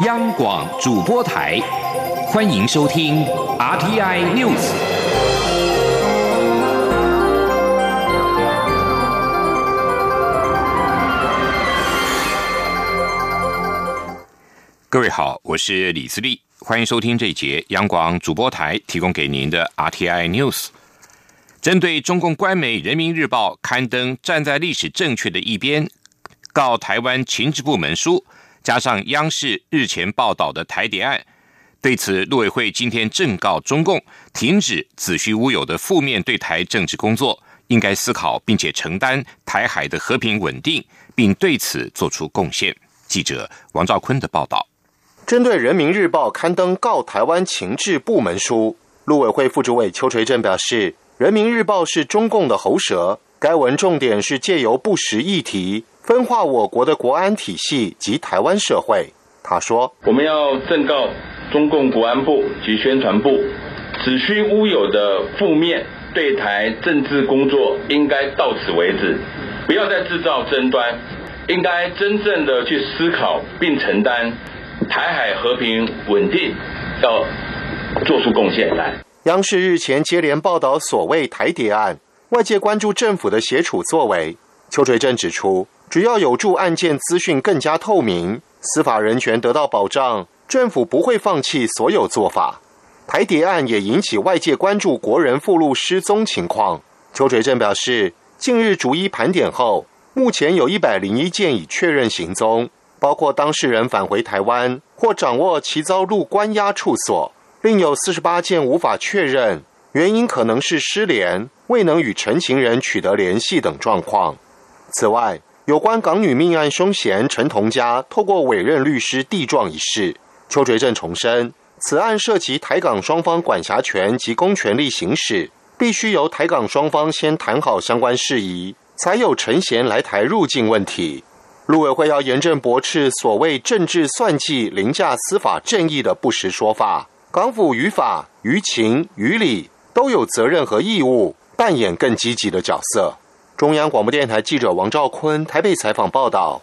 央广主播台，欢迎收听 RTI News。各位好，我是李自立，欢迎收听这一节央广主播台提供给您的 RTI News。针对中共官媒《人民日报》刊登站在历史正确的一边，告台湾情治部门书。加上央视日前报道的台谍案，对此，陆委会今天正告中共停止子虚乌有的负面对台政治工作，应该思考并且承担台海的和平稳定，并对此做出贡献。记者王兆坤的报道。针对《人民日报》刊登告台湾情治部门书，陆委会副主委邱垂正表示，《人民日报》是中共的喉舌，该文重点是借由不实议题。分化我国的国安体系及台湾社会，他说：“我们要正告中共国安部及宣传部，子虚乌有的负面对台政治工作应该到此为止，不要再制造争端，应该真正的去思考并承担台海和平稳定，要做出贡献来。”央视日前接连报道所谓台谍案，外界关注政府的协处作为。邱垂正指出。只要有助案件资讯更加透明，司法人权得到保障，政府不会放弃所有做法。台谍案也引起外界关注国人附录失踪情况。邱垂正表示，近日逐一盘点后，目前有一百零一件已确认行踪，包括当事人返回台湾或掌握其遭入关押处所，另有四十八件无法确认，原因可能是失联、未能与陈情人取得联系等状况。此外，有关港女命案凶嫌陈同佳透过委任律师递状一事，邱垂正重申，此案涉及台港双方管辖权及公权力行使，必须由台港双方先谈好相关事宜，才有陈贤来台入境问题。陆委会要严正驳斥所谓政治算计、凌驾司法正义的不实说法。港府于法、于情、于理都有责任和义务扮演更积极的角色。中央广播电台记者王兆坤台北采访报道：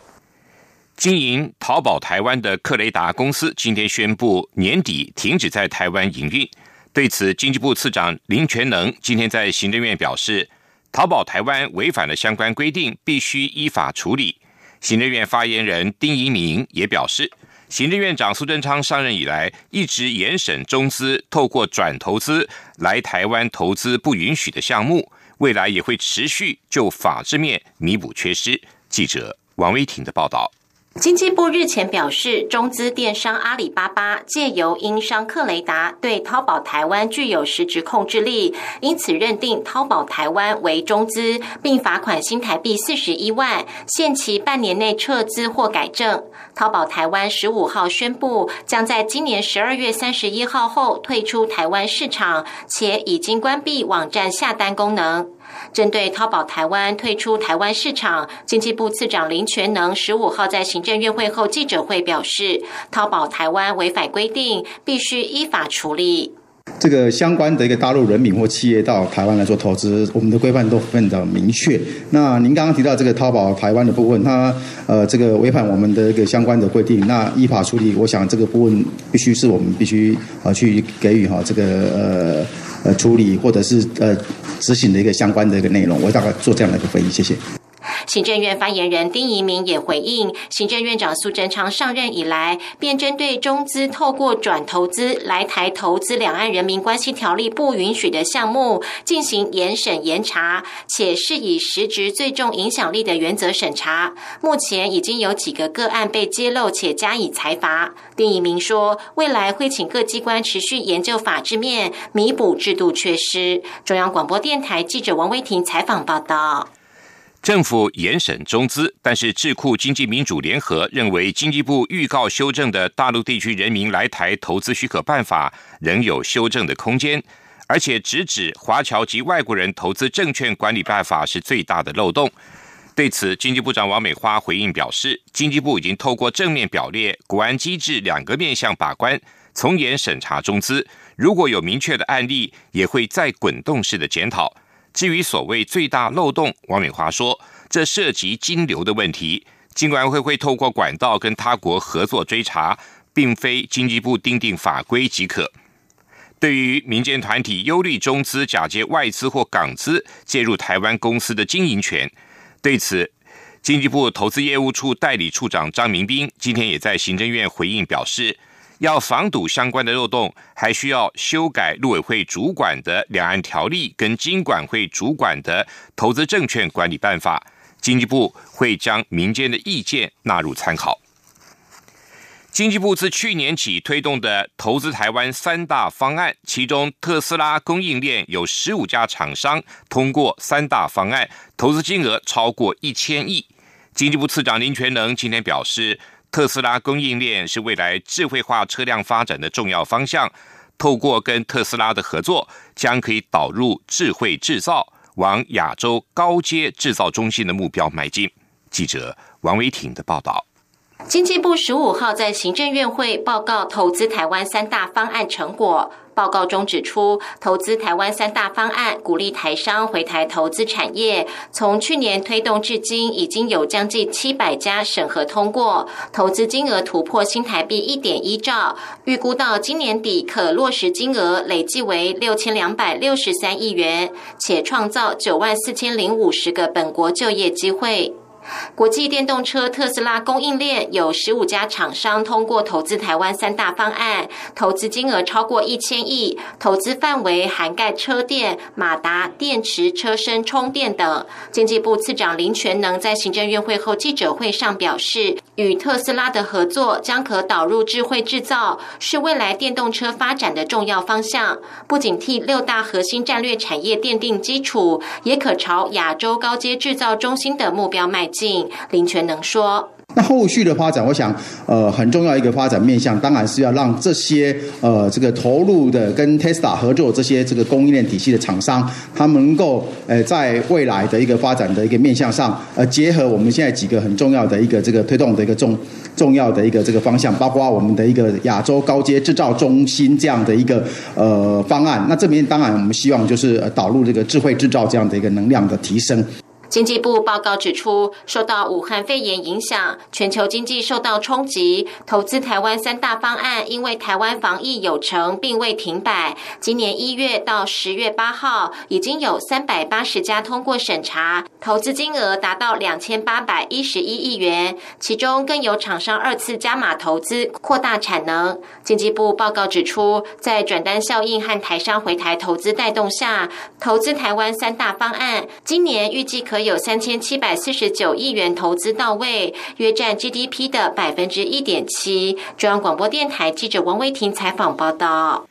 经营淘宝台湾的克雷达公司今天宣布年底停止在台湾营运。对此，经济部次长林全能今天在行政院表示，淘宝台湾违反了相关规定，必须依法处理。行政院发言人丁仪明也表示，行政院长苏贞昌上任以来，一直严审中资透过转投资来台湾投资不允许的项目。未来也会持续就法制面弥补缺失。记者王威婷的报道。经济部日前表示，中资电商阿里巴巴借由英商克雷达对淘宝台湾具有实质控制力，因此认定淘宝台湾为中资，并罚款新台币四十一万，限期半年内撤资或改正。淘宝台湾十五号宣布，将在今年十二月三十一号后退出台湾市场，且已经关闭网站下单功能。针对淘宝台湾退出台湾市场，经济部次长林全能十五号在行政院会后记者会表示，淘宝台湾违反规定，必须依法处理。这个相关的一个大陆人民或企业到台湾来做投资，我们的规范都分得明确。那您刚刚提到这个淘宝台湾的部分，它呃这个违反我们的一个相关的规定，那依法处理，我想这个部分必须是我们必须啊去给予哈这个呃。呃，处理或者是呃执行的一个相关的一个内容，我大概做这样的一个分析，谢谢。行政院发言人丁仪明也回应，行政院长苏贞昌上任以来，便针对中资透过转投资来台投资两岸人民关系条例不允许的项目，进行严审严查，且是以实质最重影响力的原则审查。目前已经有几个个案被揭露且加以裁罚。丁仪明说，未来会请各机关持续研究法制面，弥补制度缺失。中央广播电台记者王威婷采访报道。政府严审中资，但是智库经济民主联合认为，经济部预告修正的大陆地区人民来台投资许可办法仍有修正的空间，而且直指华侨及外国人投资证券管理办法是最大的漏洞。对此，经济部长王美花回应表示，经济部已经透过正面表列国安机制两个面向把关，从严审查中资，如果有明确的案例，也会再滚动式的检讨。至于所谓最大漏洞，王美华说，这涉及金流的问题，金管会会透过管道跟他国合作追查，并非经济部订定法规即可。对于民间团体忧虑中资假借外资或港资介入台湾公司的经营权，对此，经济部投资业务处代理处长张明斌今天也在行政院回应表示，要防堵相关的漏洞，还需要修改陆委会主管的两岸条例跟经管会主管的投资证券管理办法。经济部会将民间的意见纳入参考。经济部自去年起推动的投资台湾三大方案，其中特斯拉供应链有十五家厂商通过三大方案，投资金额超过一千亿。经济部次长林全能今天表示，特斯拉供应链是未来智慧化车辆发展的重要方向。透过跟特斯拉的合作，将可以导入智慧制造，往亚洲高阶制造中心的目标迈进。记者王维挺的报道。经济部十五号在行政院会报告投资台湾三大方案成果。报告中指出，投资台湾三大方案鼓励台商回台投资产业，从去年推动至今，已经有将近七百家审核通过，投资金额突破新台币一点一兆，预估到今年底可落实金额累计为六千两百六十三亿元，且创造九万四千零五十个本国就业机会。国际电动车特斯拉供应链有十五家厂商通过投资台湾三大方案，投资金额超过一千亿，投资范围涵盖车电、马达、电池、车身、充电等。经济部次长林全能在行政院会后记者会上表示，与特斯拉的合作将可导入智慧制造，是未来电动车发展的重要方向。不仅替六大核心战略产业奠定基础，也可朝亚洲高阶制造中心的目标迈进。林全能说。那后续的发展，我想，呃，很重要一个发展面向，当然是要让这些呃这个投入的跟 Tesla 合作这些这个供应链体系的厂商，他们能够呃在未来的一个发展的一个面向上，呃，结合我们现在几个很重要的一个这个推动的一个重重要的一个这个方向，包括我们的一个亚洲高阶制造中心这样的一个呃方案。那这边当然我们希望就是呃导入这个智慧制造这样的一个能量的提升。经济部报告指出，受到武汉肺炎影响，全球经济受到冲击。投资台湾三大方案，因为台湾防疫有成，并未停摆。今年一月到十月八号，已经有三百八十家通过审查，投资金额达到两千八百一十一亿元。其中更有厂商二次加码投资，扩大产能。经济部报告指出，在转单效应和台商回台投资带动下，投资台湾三大方案，今年预计可。有三千七百四十九亿元投资到位，约占 GDP 的百分之一点七。中央广播电台记者王威婷采访报道。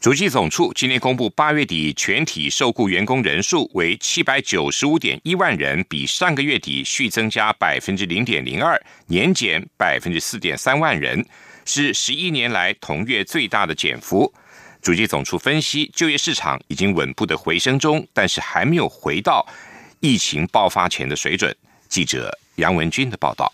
主计总处今天公布八月底全体受雇员工人数为七百九十五点一万人，比上个月底续增加百分之零点零二，年减百分之四点三万人，是十一年来同月最大的减幅。主计总处分析，就业市场已经稳步的回升中，但是还没有回到。疫情爆发前的水准。记者杨文军的报道。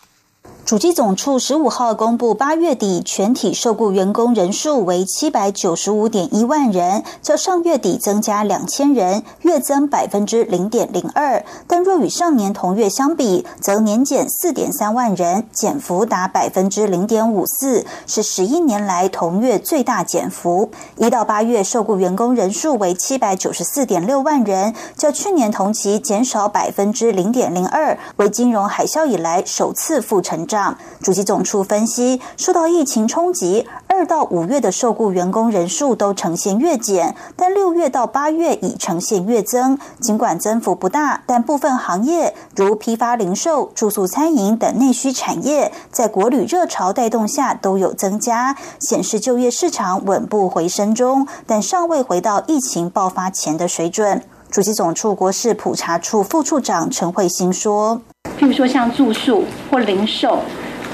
主机总处十五号公布，八月底全体受雇员工人数为七百九十五点一万人，较上月底增加两千人，月增百分之零点零二。但若与上年同月相比，则年减四点三万人，减幅达百分之零点五四，是十一年来同月最大减幅。一到八月受雇员工人数为七百九十四点六万人，较去年同期减少百分之零点零二，为金融海啸以来首次负成长。主机总处分析，受到疫情冲击，二到五月的受雇员工人数都呈现月减，但六月到八月已呈现月增。尽管增幅不大，但部分行业如批发、零售、住宿、餐饮等内需产业，在国旅热潮带动下都有增加，显示就业市场稳步回升中，但尚未回到疫情爆发前的水准。主机总处国事普查处副处长陈慧欣说。譬如说像住宿或零售，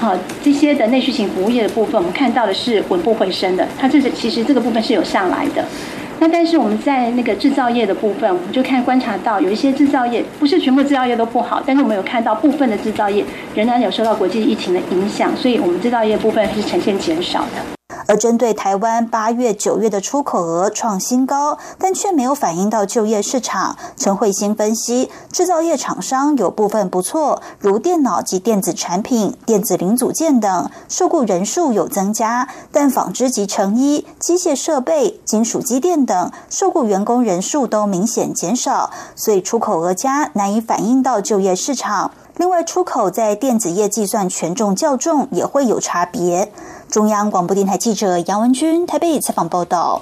好这些的内需型服务业的部分，我们看到的是稳步回升的。它这是其实这个部分是有上来的。那但是我们在那个制造业的部分，我们就看观察到有一些制造业不是全部制造业都不好，但是我们有看到部分的制造业仍然有受到国际疫情的影响，所以我们制造业部分是呈现减少的。而针对台湾八月、九月的出口额创新高，但却没有反映到就业市场。陈慧欣分析，制造业厂商有部分不错，如电脑及电子产品、电子零组件等，受雇人数有增加，但纺织及成衣、机械设备、金属机电等受雇员工人数都明显减少，所以出口额加，难以反映到就业市场。另外，出口在电子业计算权重较重，也会有差别。中央广播电台记者杨文君台北采访报道。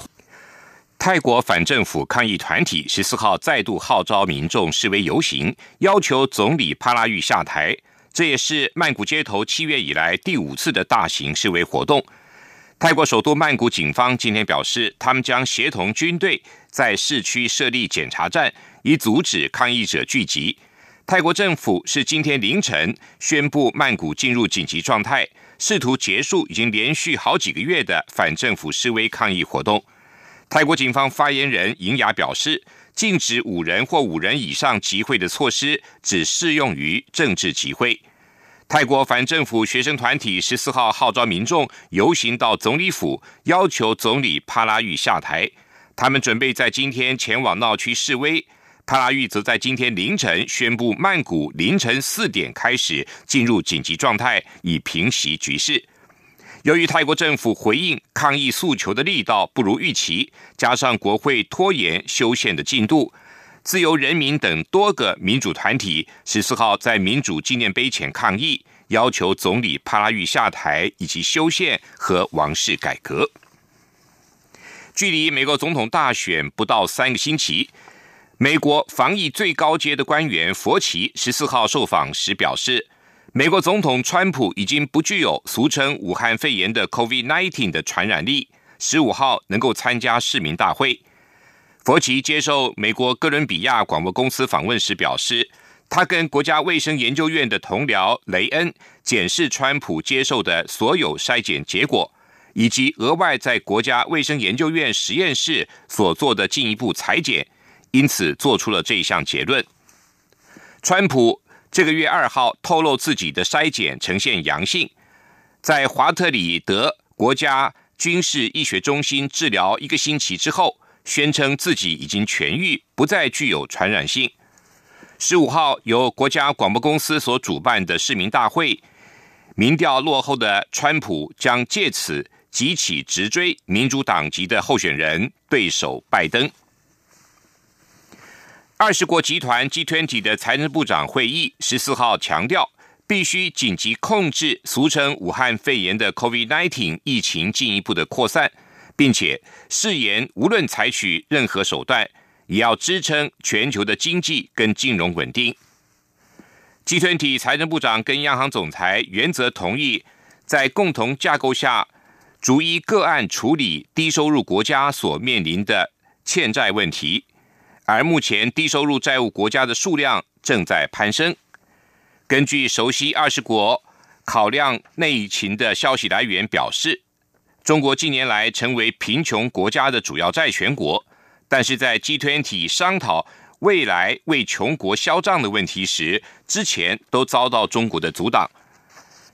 泰国反政府抗议团体十四号再度号召民众示威游行，要求总理帕拉育下台。这也是曼谷街头七月以来第五次的大型示威活动。泰国首都曼谷警方今天表示，他们将协同军队在市区设立检查站，以阻止抗议者聚集。泰国政府是今天凌晨宣布曼谷进入紧急状态，试图结束已经连续好几个月的反政府示威抗议活动。泰国警方发言人尹雅表示，禁止五人或五人以上集会的措施只适用于政治集会。泰国反政府学生团体十四号号召民众游行到总理府，要求总理帕拉育下台。他们准备在今天前往闹区示威。帕拉育则在今天凌晨宣布，曼谷凌晨四点开始进入紧急状态，以平息局势。由于泰国政府回应抗议诉求的力道不如预期，加上国会拖延修宪的进度，自由人民等多个民主团体十四号在民主纪念碑前抗议，要求总理帕拉育下台以及修宪和王室改革。距离美国总统大选不到三个星期。美国防疫最高阶的官员佛奇十四号受访时表示，美国总统川普已经不具有俗称武汉肺炎的 COVID-19 的传染力，十五号能够参加市民大会。佛奇接受美国哥伦比亚广播公司访问时表示，他跟国家卫生研究院的同僚雷恩检视川普接受的所有筛检结果，以及额外在国家卫生研究院实验室所做的进一步裁剪。因此，做出了这一项结论。川普这个月二号透露自己的筛检呈现阳性，在华特里德国家军事医学中心治疗一个星期之后，宣称自己已经痊愈，不再具有传染性。十五号由国家广播公司所主办的市民大会，民调落后的川普将借此急起直追民主党籍的候选人对手拜登。二十国集团 G20 的财政部长会议十四号强调，必须紧急控制俗称武汉肺炎的 COVID-19 疫情进一步的扩散，并且誓言无论采取任何手段，也要支撑全球的经济跟金融稳定。G20 财政部长跟央行总裁原则同意，在共同架构下，逐一个案处理低收入国家所面临的欠债问题。而目前低收入债务国家的数量正在攀升。根据熟悉二十国考量内情的消息来源表示，中国近年来成为贫穷国家的主要债权国，但是在 G20 商讨未来为穷国销账的问题时，之前都遭到中国的阻挡。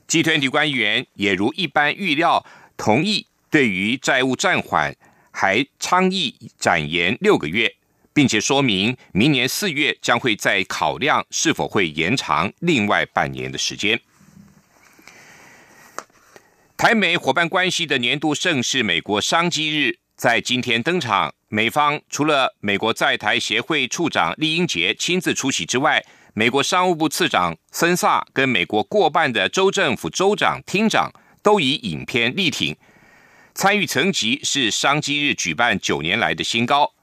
G20 官员也如一般预料，同意对于债务暂缓，还倡议展延六个月。并且说明，明年四月将会再考量是否会延长另外半年的时间。台美伙伴关系的年度盛事——美国商机日，在今天登场。美方除了美国在台协会处长厉英杰亲自出席之外，美国商务部次长森萨跟美国过半的州政府州长、厅长都以影片力挺，参与层级是商机日举办九年来的新高。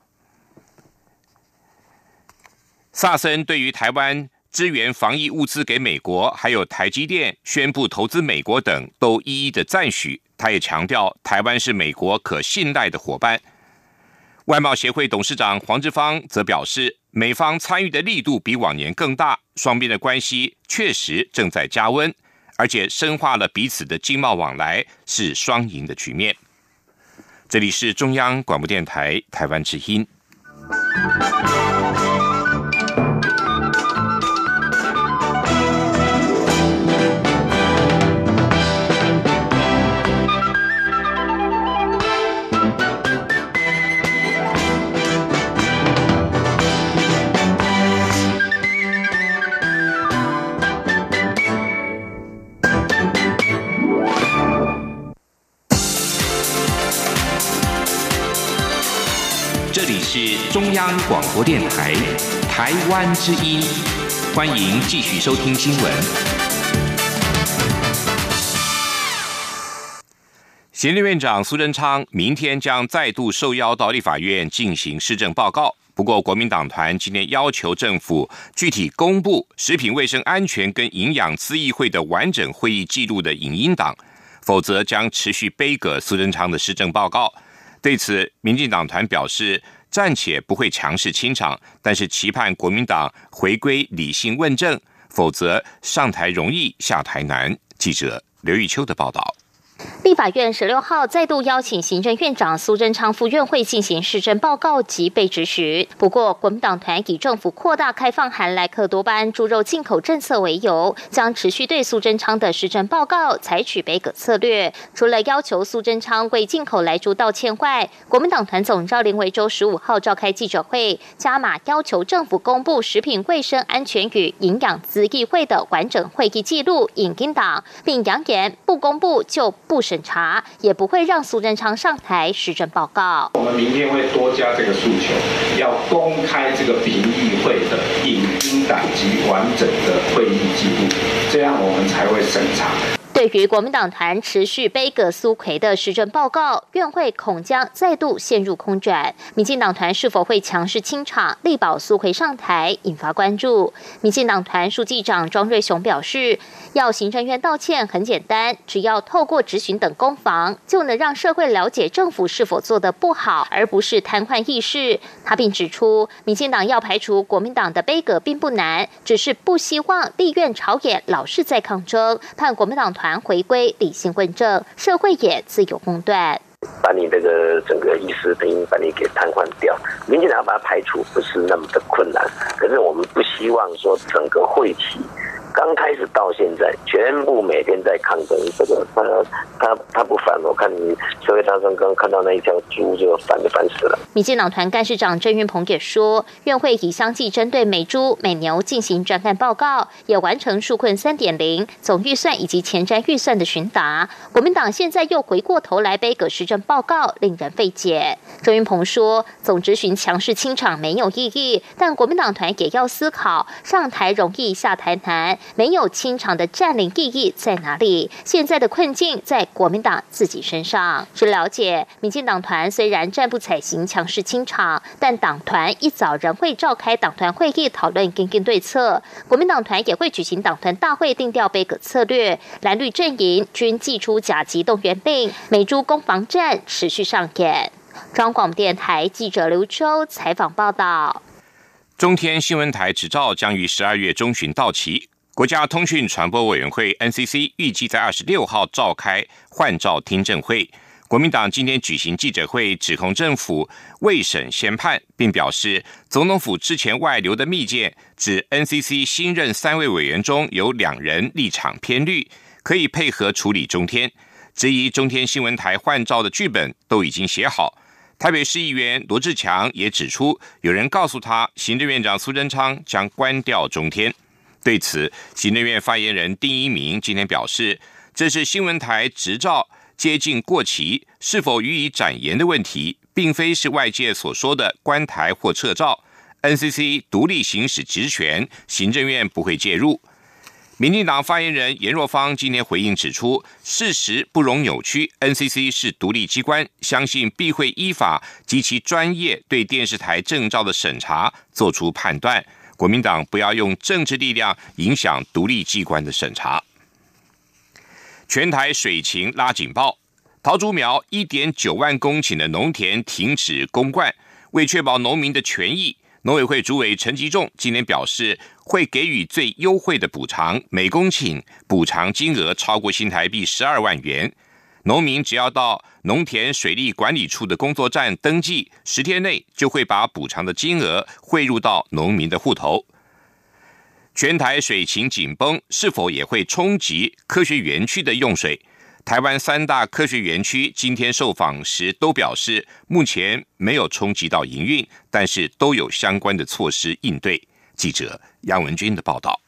萨森对于台湾支援防疫物资给美国，还有台积电宣布投资美国等，都一一的赞许。他也强调，台湾是美国可信赖的伙伴。外贸协会董事长黄志芳则表示，美方参与的力度比往年更大，双边的关系确实正在加温，而且深化了彼此的经贸往来，是双赢的局面。这里是中央广播电台台湾之音。是中央广播电台台湾之音，欢迎继续收听新闻。行政院长苏贞昌明天将再度受邀到立法院进行施政报告。不过，国民党团今天要求政府具体公布食品卫生安全跟营养咨议会的完整会议记录的影音档，否则将持续背阁苏贞昌的施政报告。对此，民进党团表示暂且不会强势清场，但是期盼国民党回归理性问政，否则上台容易下台难。记者刘玉秋的报道。立法院十六号再度邀请行政院长苏贞昌赴院会进行施政报告及被质询。不过，国民党团以政府扩大开放含莱克多巴胺猪肉进口政策为由，将持续对苏贞昌的施政报告采取北葛策略。除了要求苏贞昌为进口来猪道歉外，国民党团总召林维洲十五号召开记者会，加码要求政府公布食品卫生安全与营养资议会的完整会议记录影音档，并扬言不公布就。不审查，也不会让苏贞昌上台施政报告。我们明天会多加这个诉求，要公开这个评议会的影音档及完整的会议记录，这样我们才会审查。对于国民党团持续背葛苏奎的施政报告，院会恐将再度陷入空转。民进党团是否会强势清场，力保苏奎上台，引发关注。民进党团书记长庄瑞雄表示，要行政院道歉很简单，只要透过质询等攻防，就能让社会了解政府是否做得不好，而不是瘫痪议事。他并指出，民进党要排除国民党的背葛并不难，只是不希望立院朝野老是在抗争，盼国民党团。回归理性问政，社会也自有公断。把你这个整个议事厅把你给瘫痪掉，民进党要把它排除不是那么的困难，可是我们不希望说整个会期。刚开始到现在，全部每天在抗争。这个他他他不烦，我看你社会大众刚看到那一条猪就烦就烦死了。民进党团干事长郑运鹏也说，院会已相继针对美猪美牛进行专案报告，也完成纾困三点零总预算以及前瞻预算的询答。国民党现在又回过头来背葛施政报告，令人费解。郑运鹏说，总执行强势清场没有意义，但国民党团也要思考，上台容易下台难。没有清场的占领意义在哪里？现在的困境在国民党自己身上。据了解，民进党团虽然暂不采行强势清场，但党团一早仍会召开党团会议讨论跟进对策。国民党团也会举行党团大会定调杯葛策略。蓝绿阵营均祭出甲级动员令，美珠攻防战持续上演。中广电台记者刘秋采访报道。中天新闻台执照将于十二月中旬到期。国家通讯传播委员会 NCC 预计在二十六号召开换照听证会。国民党今天举行记者会，指控政府未审先判，并表示总统府之前外流的密件，指 NCC 新任三位委员中有两人立场偏绿，可以配合处理中天。质疑中天新闻台换照的剧本都已经写好。台北市议员罗志强也指出，有人告诉他，行政院长苏贞昌将关掉中天。对此，行政院发言人丁一鸣今天表示，这是新闻台执照接近过期，是否予以展延的问题，并非是外界所说的关台或撤照。NCC 独立行使职权，行政院不会介入。民进党发言人严若芳今天回应指出，事实不容扭曲，NCC 是独立机关，相信必会依法及其专业对电视台证照的审查做出判断。国民党不要用政治力量影响独立机关的审查。全台水情拉警报，桃竹苗一点九万公顷的农田停止公灌，为确保农民的权益，农委会主委陈吉仲今天表示，会给予最优惠的补偿，每公顷补偿金额超过新台币十二万元。农民只要到农田水利管理处的工作站登记，十天内就会把补偿的金额汇入到农民的户头。全台水情紧绷，是否也会冲击科学园区的用水？台湾三大科学园区今天受访时都表示，目前没有冲击到营运，但是都有相关的措施应对。记者杨文军的报道。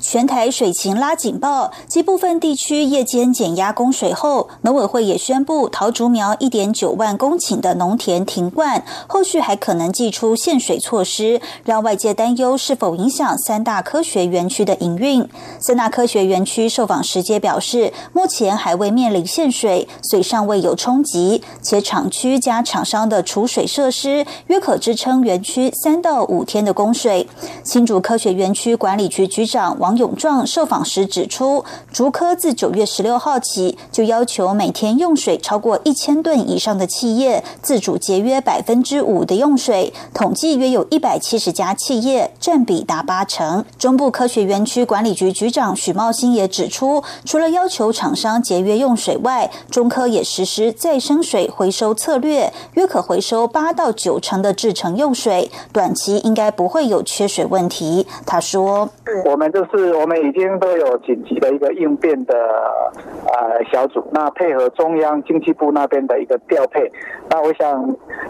全台水情拉警报，及部分地区夜间减压供水后，农委会也宣布桃竹苗一点九万公顷的农田停灌，后续还可能祭出限水措施，让外界担忧是否影响三大科学园区的营运。三大科学园区受访时皆表示，目前还未面临限水，水尚未有冲击，且厂区加厂商的储水设施约可支撑园区三到五天的供水。新竹科学园区管理局局长王。王永壮受访时指出，竹科自九月十六号起就要求每天用水超过一千吨以上的企业自主节约百分之五的用水，统计约有一百七十家企业，占比达八成。中部科学园区管理局局长许茂兴也指出，除了要求厂商节约用水外，中科也实施再生水回收策略，约可回收八到九成的制成用水，短期应该不会有缺水问题。他说：“我们就是。”是我们已经都有紧急的一个应变的呃小组，那配合中央经济部那边的一个调配，那我想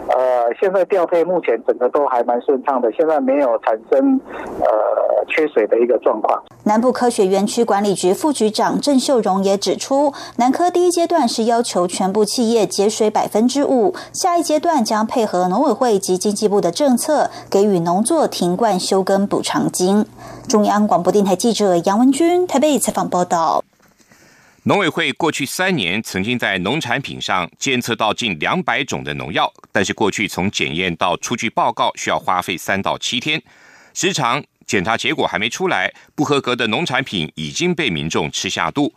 呃现在调配目前整个都还蛮顺畅的，现在没有产生呃缺水的一个状况。南部科学园区管理局副局长郑秀荣也指出，南科第一阶段是要求全部企业节水百分之五，下一阶段将配合农委会及经济部的政策，给予农作停灌休耕补偿金。中央广播电台记者杨文君台北采访报道：农委会过去三年曾经在农产品上监测到近两百种的农药，但是过去从检验到出具报告需要花费三到七天，时常检查结果还没出来，不合格的农产品已经被民众吃下肚。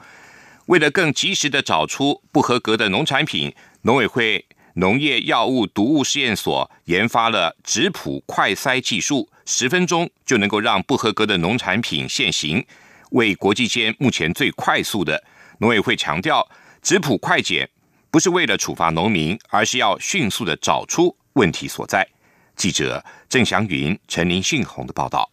为了更及时的找出不合格的农产品，农委会农业药物毒物试验所研发了质谱快筛技术。十分钟就能够让不合格的农产品现行，为国际间目前最快速的。农委会强调，质谱快检不是为了处罚农民，而是要迅速的找出问题所在。记者郑祥云、陈林信宏的报道。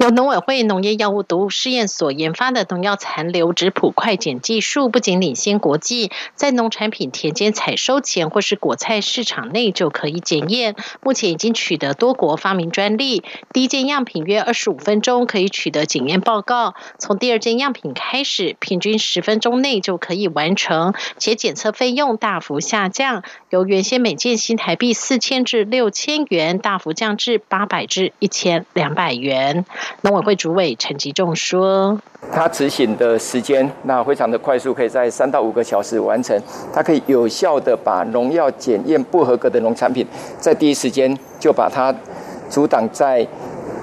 由农委会农业药物毒物试验所研发的农药残留质谱快检技术，不仅领先国际，在农产品田间采收前或是果菜市场内就可以检验。目前已经取得多国发明专利，第一件样品约二十五分钟可以取得检验报告，从第二件样品开始，平均十分钟内就可以完成，且检测费用大幅下降，由原先每件新台币四千至六千元，大幅降至八百至一千两百元。农委会主委陈吉仲说：“它执行的时间那非常的快速，可以在三到五个小时完成。它可以有效的把农药检验不合格的农产品，在第一时间就把它阻挡在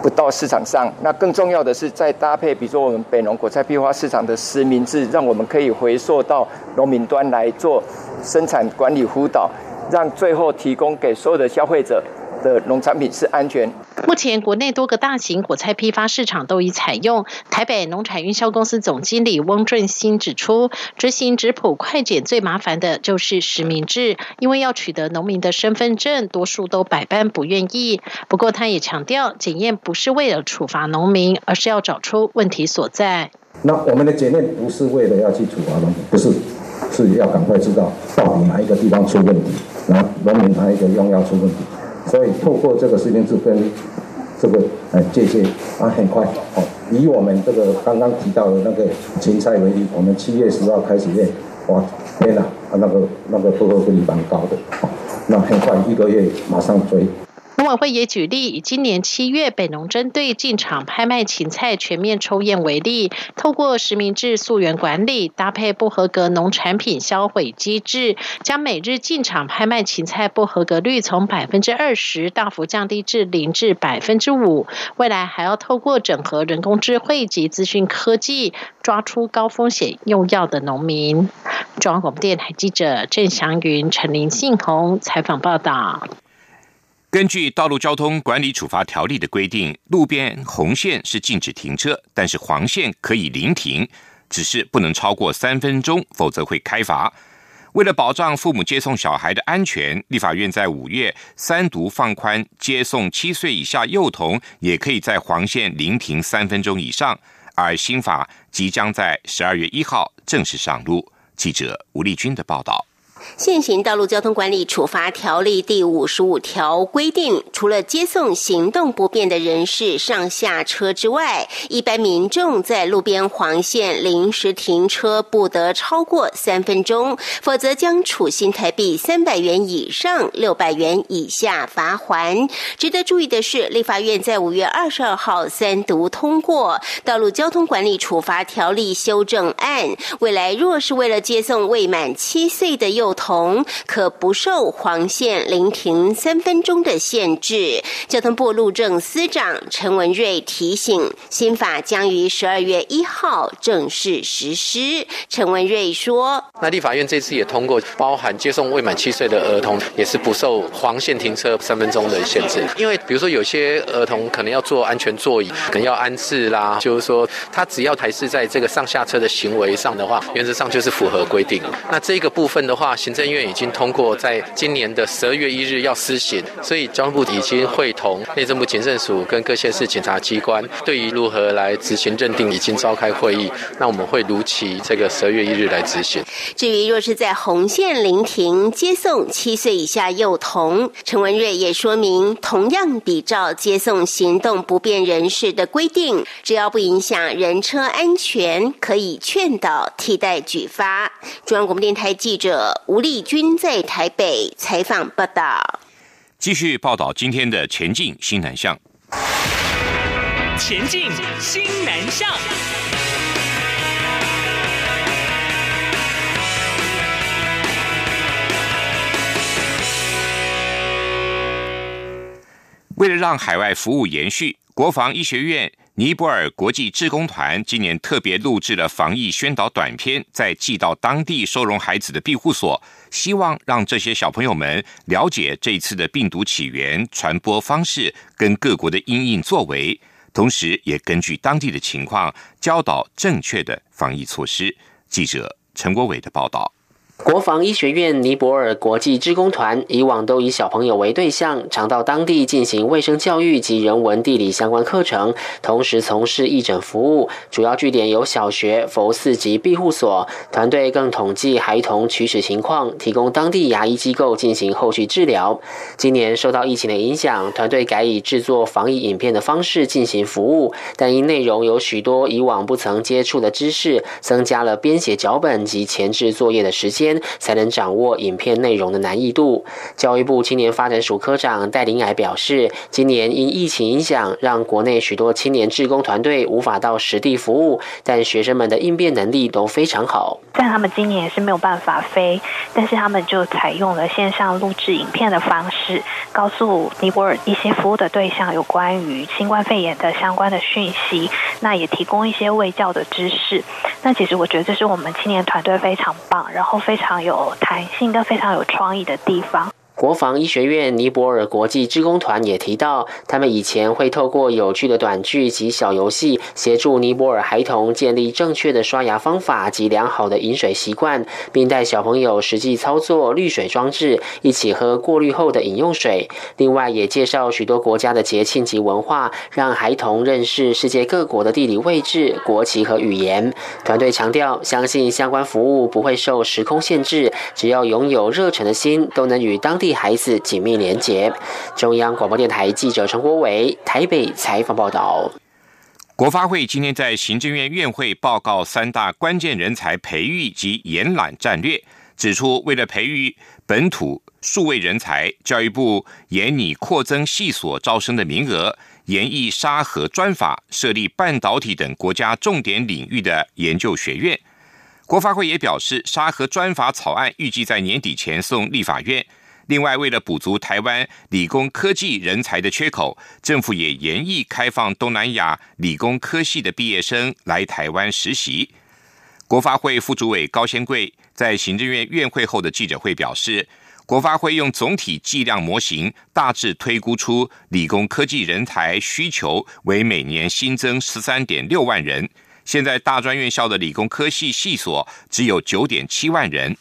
不到市场上。那更重要的是，在搭配比如说我们北农果菜批发市场的实名制，让我们可以回溯到农民端来做生产管理辅导，让最后提供给所有的消费者。”的农产品是安全。目前国内多个大型果菜批发市场都已采用。台北农产运销公司总经理翁俊兴指出，执行质谱快检最麻烦的就是实名制，因为要取得农民的身份证，多数都百般不愿意。不过他也强调，检验不是为了处罚农民，而是要找出问题所在。那我们的检验不是为了要去处罚农民，不是，是要赶快知道到底哪一个地方出问题，然后农民哪一个用药出问题。所以透过这个时间制跟这个呃界限啊，很快哦。以我们这个刚刚提到的那个芹菜为例，我们七月十号开始练，哇，天哪，啊那个那个负荷率蛮高的，哦那很快一个月马上追。农委会也举例，以今年七月北农针对进场拍卖芹菜全面抽验为例，透过实名制溯源管理，搭配不合格农产品销毁机制，将每日进场拍卖芹菜不合格率从百分之二十大幅降低至零至百分之五。未来还要透过整合人工智慧及资讯科技，抓出高风险用药的农民。中央广播电台记者郑祥云、陈林信宏采访报道。根据《道路交通管理处罚条例》的规定，路边红线是禁止停车，但是黄线可以临停，只是不能超过三分钟，否则会开罚。为了保障父母接送小孩的安全，立法院在五月三读放宽接送七岁以下幼童也可以在黄线临停三分钟以上，而新法即将在十二月一号正式上路。记者吴丽君的报道。现行道路交通管理处罚条例第五十五条规定，除了接送行动不便的人士上下车之外，一般民众在路边黄线临时停车不得超过三分钟，否则将处新台币三百元以上六百元以下罚还。值得注意的是，立法院在五月二十二号三读通过《道路交通管理处罚条例修正案》，未来若是为了接送未满七岁的幼童，同可不受黄线临停三分钟的限制。交通部路政司长陈文瑞提醒，新法将于十二月一号正式实施。陈文瑞说：“那立法院这次也通过，包含接送未满七岁的儿童，也是不受黄线停车三分钟的限制。因为比如说有些儿童可能要坐安全座椅，可能要安置啦，就是说他只要还是在这个上下车的行为上的话，原则上就是符合规定。那这个部分的话，行政院已经通过，在今年的十二月一日要施行，所以交通部已经会同内政部警政署跟各县市检察机关，对于如何来执行认定，已经召开会议。那我们会如期这个十二月一日来执行。至于若是在红线临停接送七岁以下幼童，陈文瑞也说明，同样比照接送行动不便人士的规定，只要不影响人车安全，可以劝导替代举发。中央广播电台记者吴。丽君在台北采访报道，继续报道今天的前进新南向。前进新南向。为了让海外服务延续，国防医学院。尼泊尔国际志工团今年特别录制了防疫宣导短片，在寄到当地收容孩子的庇护所，希望让这些小朋友们了解这一次的病毒起源、传播方式跟各国的因应作为，同时也根据当地的情况教导正确的防疫措施。记者陈国伟的报道。国防医学院尼泊尔国际职工团以往都以小朋友为对象，常到当地进行卫生教育及人文地理相关课程，同时从事义诊服务。主要据点有小学、佛寺及庇护所。团队更统计孩童龋齿情况，提供当地牙医机构进行后续治疗。今年受到疫情的影响，团队改以制作防疫影片的方式进行服务，但因内容有许多以往不曾接触的知识，增加了编写脚本及前置作业的时间。才能掌握影片内容的难易度。教育部青年发展署科长戴林矮表示，今年因疫情影响，让国内许多青年志工团队无法到实地服务，但学生们的应变能力都非常好。但他们今年是没有办法飞，但是他们就采用了线上录制影片的方式，告诉尼泊尔一些服务的对象有关于新冠肺炎的相关的讯息，那也提供一些卫教的知识。那其实我觉得这是我们青年团队非常棒，然后非常。非常有弹性跟非常有创意的地方。国防医学院尼泊尔国际职工团也提到，他们以前会透过有趣的短剧及小游戏，协助尼泊尔孩童建立正确的刷牙方法及良好的饮水习惯，并带小朋友实际操作滤水装置，一起喝过滤后的饮用水。另外，也介绍许多国家的节庆及文化，让孩童认识世界各国的地理位置、国旗和语言。团队强调，相信相关服务不会受时空限制，只要拥有热忱的心，都能与当。孩子紧密连结。中央广播电台记者陈国伟台北采访报道。国发会今天在行政院院会报告三大关键人才培育及延揽战略，指出为了培育本土数位人才，教育部严拟扩增系所招生的名额，研议沙河专法，设立半导体等国家重点领域的研究学院。国发会也表示，沙河专法草案预计在年底前送立法院。另外，为了补足台湾理工科技人才的缺口，政府也严议开放东南亚理工科系的毕业生来台湾实习。国发会副主委高先贵在行政院院会后的记者会表示，国发会用总体计量模型，大致推估出理工科技人才需求为每年新增十三点六万人。现在大专院校的理工科系系所只有九点七万人。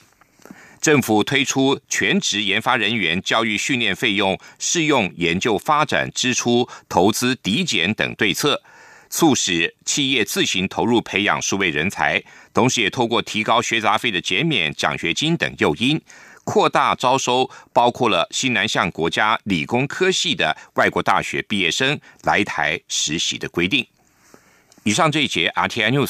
政府推出全职研发人员教育训练费用适用研究发展支出投资抵减等对策，促使企业自行投入培养数位人才，同时也透过提高学杂费的减免、奖学金等诱因，扩大招收包括了新南向国家理工科系的外国大学毕业生来台实习的规定。以上这一节 RTI News